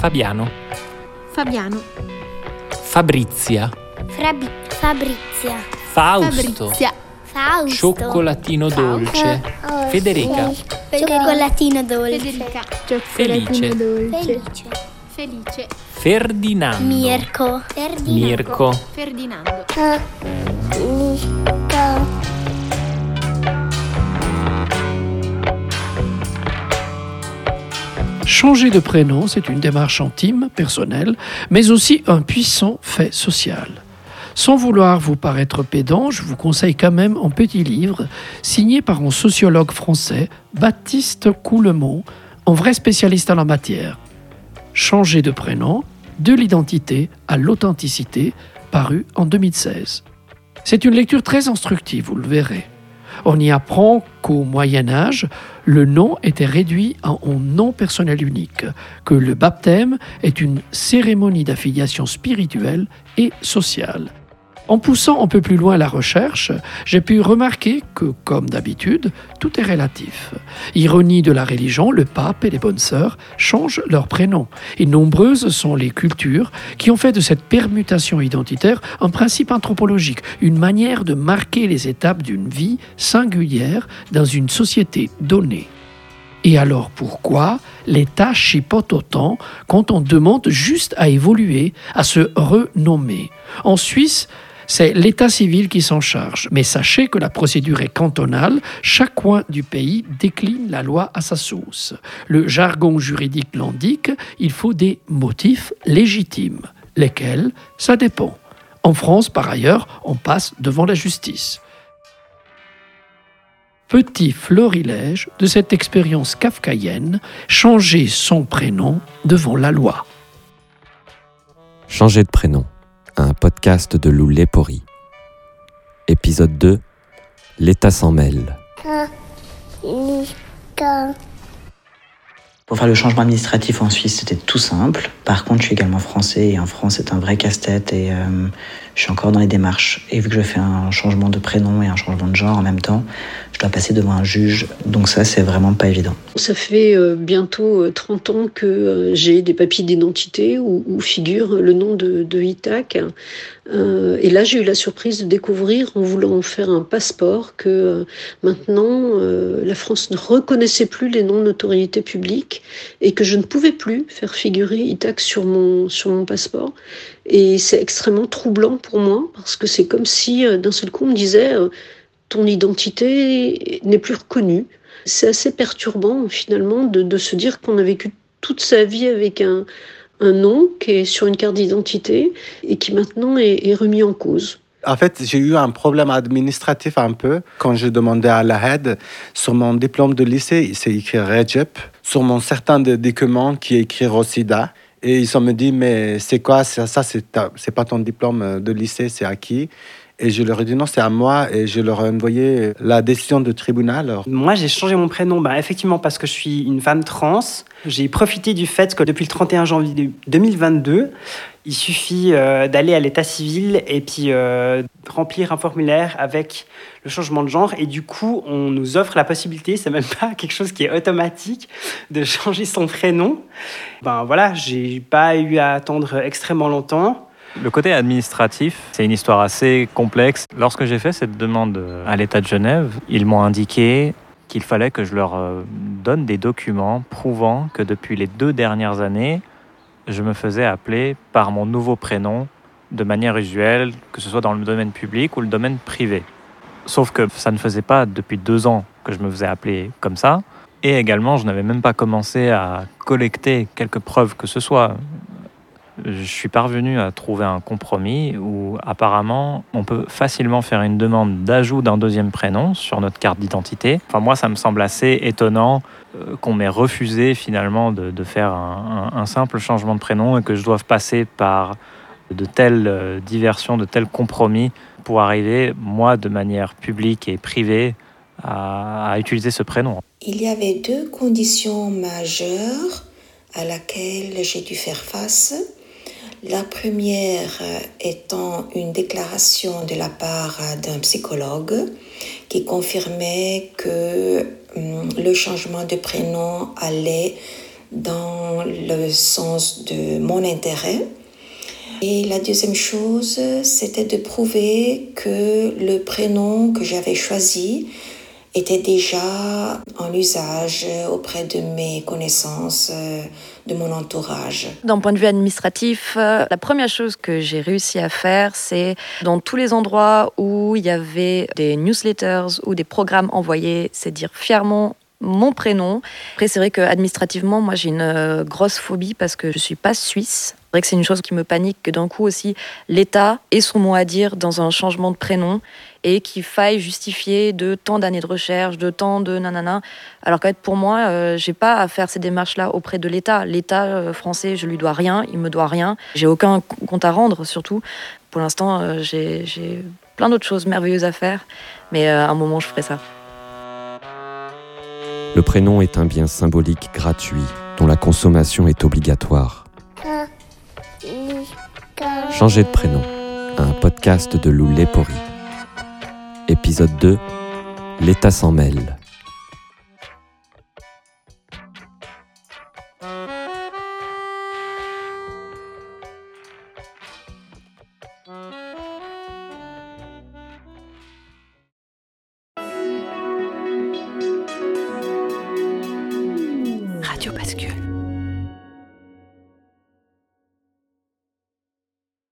Fabiano. Fabiano. Fabrizia. Frabi- Fabrizia. Fausto. Fabrizia. Fausto. Cioccolatino dolce. Federica. Cioccolatino dolce. Federica. Felice. Felice. Felice. Ferdinando. Mirko. Ferdinando. Mirko. Ferdinando. Mirko. Changer de prénom, c'est une démarche intime, personnelle, mais aussi un puissant fait social. Sans vouloir vous paraître pédant, je vous conseille quand même un petit livre signé par un sociologue français, Baptiste Coulemont, un vrai spécialiste en la matière. Changer de prénom, de l'identité à l'authenticité, paru en 2016. C'est une lecture très instructive, vous le verrez. On y apprend qu'au Moyen Âge, le nom était réduit en un nom personnel unique, que le baptême est une cérémonie d'affiliation spirituelle et sociale. En poussant un peu plus loin la recherche, j'ai pu remarquer que, comme d'habitude, tout est relatif. Ironie de la religion, le pape et les bonnes sœurs changent leur prénom. Et nombreuses sont les cultures qui ont fait de cette permutation identitaire un principe anthropologique, une manière de marquer les étapes d'une vie singulière dans une société donnée. Et alors pourquoi l'État chipote autant quand on demande juste à évoluer, à se renommer? En Suisse, c'est l'État civil qui s'en charge. Mais sachez que la procédure est cantonale. Chaque coin du pays décline la loi à sa sauce. Le jargon juridique l'indique, il faut des motifs légitimes. Lesquels? Ça dépend. En France, par ailleurs, on passe devant la justice. Petit florilège de cette expérience kafkaïenne, changer son prénom devant la loi. Changer de prénom, un podcast de Lou Lepori. Épisode 2 L'État s'en mêle. Mirko. Pour faire le changement administratif en Suisse, c'était tout simple. Par contre, je suis également français et en France, c'est un vrai casse-tête et euh, je suis encore dans les démarches. Et vu que je fais un changement de prénom et un changement de genre en même temps, je dois passer devant un juge. Donc ça, c'est vraiment pas évident. Ça fait euh, bientôt euh, 30 ans que euh, j'ai des papiers d'identité où, figure le nom de, de Itac. Euh, et là, j'ai eu la surprise de découvrir, en voulant faire un passeport, que euh, maintenant, euh, la France ne reconnaissait plus les noms de notoriété publique et que je ne pouvais plus faire figurer Itac sur mon, sur mon passeport. Et c'est extrêmement troublant pour moi parce que c'est comme si euh, d'un seul coup on me disait euh, ton identité n'est plus reconnue. C'est assez perturbant finalement de, de se dire qu'on a vécu toute sa vie avec un, un nom qui est sur une carte d'identité et qui maintenant est, est remis en cause. En fait, j'ai eu un problème administratif un peu quand j'ai demandé à la aide sur mon diplôme de lycée, c'est écrit Recep, sur mon certain de document qui est écrit Rosida. Et ils ont me dit, mais c'est quoi? Ça, ça c'est pas ton diplôme de lycée, c'est à qui? Et je leur ai dit, non, c'est à moi. Et je leur ai envoyé la décision du tribunal. Moi, j'ai changé mon prénom, bah, effectivement, parce que je suis une femme trans. J'ai profité du fait que depuis le 31 janvier 2022, il suffit euh, d'aller à l'état civil et puis euh, remplir un formulaire avec le changement de genre. Et du coup, on nous offre la possibilité, c'est même pas quelque chose qui est automatique, de changer son prénom. Ben voilà, j'ai pas eu à attendre extrêmement longtemps. Le côté administratif, c'est une histoire assez complexe. Lorsque j'ai fait cette demande à l'État de Genève, ils m'ont indiqué qu'il fallait que je leur euh, donne des documents prouvant que depuis les deux dernières années, je me faisais appeler par mon nouveau prénom de manière usuelle, que ce soit dans le domaine public ou le domaine privé. Sauf que ça ne faisait pas depuis deux ans que je me faisais appeler comme ça. Et également, je n'avais même pas commencé à collecter quelques preuves que ce soit je suis parvenu à trouver un compromis où apparemment on peut facilement faire une demande d'ajout d'un deuxième prénom sur notre carte d'identité. Enfin moi ça me semble assez étonnant euh, qu'on m'ait refusé finalement de, faire un, simple changement de prénom et que je doive passer par de telles euh, diversions, de tels compromis pour arriver moi de manière publique et privée à utiliser ce prénom. Il y avait deux conditions majeures à laquelle j'ai dû faire face. La première euh, étant une déclaration de la part euh, d'un psychologue qui confirmait que hum, le changement de prénom allait dans le sens de mon intérêt. Et la deuxième chose, c'était de prouver que le prénom que j'avais choisi était déjà en usage auprès de mes connaissances, de mon entourage. D'un point de vue administratif, euh, la première chose que j'ai réussi à faire, c'est dans tous les endroits où il y avait des newsletters ou des programmes envoyés, c'est dire fièrement mon prénom. Après, c'est vrai que administrativement, moi, j'ai une euh, grosse phobie parce que je suis pas suisse. C'est vrai que c'est une chose qui me panique que d'un coup aussi, l'État ait son mot à dire dans un changement de prénom et qu'il faille justifier de tant d'années de recherche, de tant de nanana. Alors qu'en fait, pour moi, euh, j'ai pas à faire ces démarches-là auprès de l'État. L'État euh, français, je lui dois rien, il me doit rien. J'ai aucun compte à rendre, surtout. Pour l'instant, euh, j'ai plein d'autres choses merveilleuses à faire, mais à un moment, je ferai ça. Le prénom est un bien symbolique gratuit dont la consommation est obligatoire. Changer de prénom, un podcast de Lou Lepori. Épisode 2 L'État s'en mêle.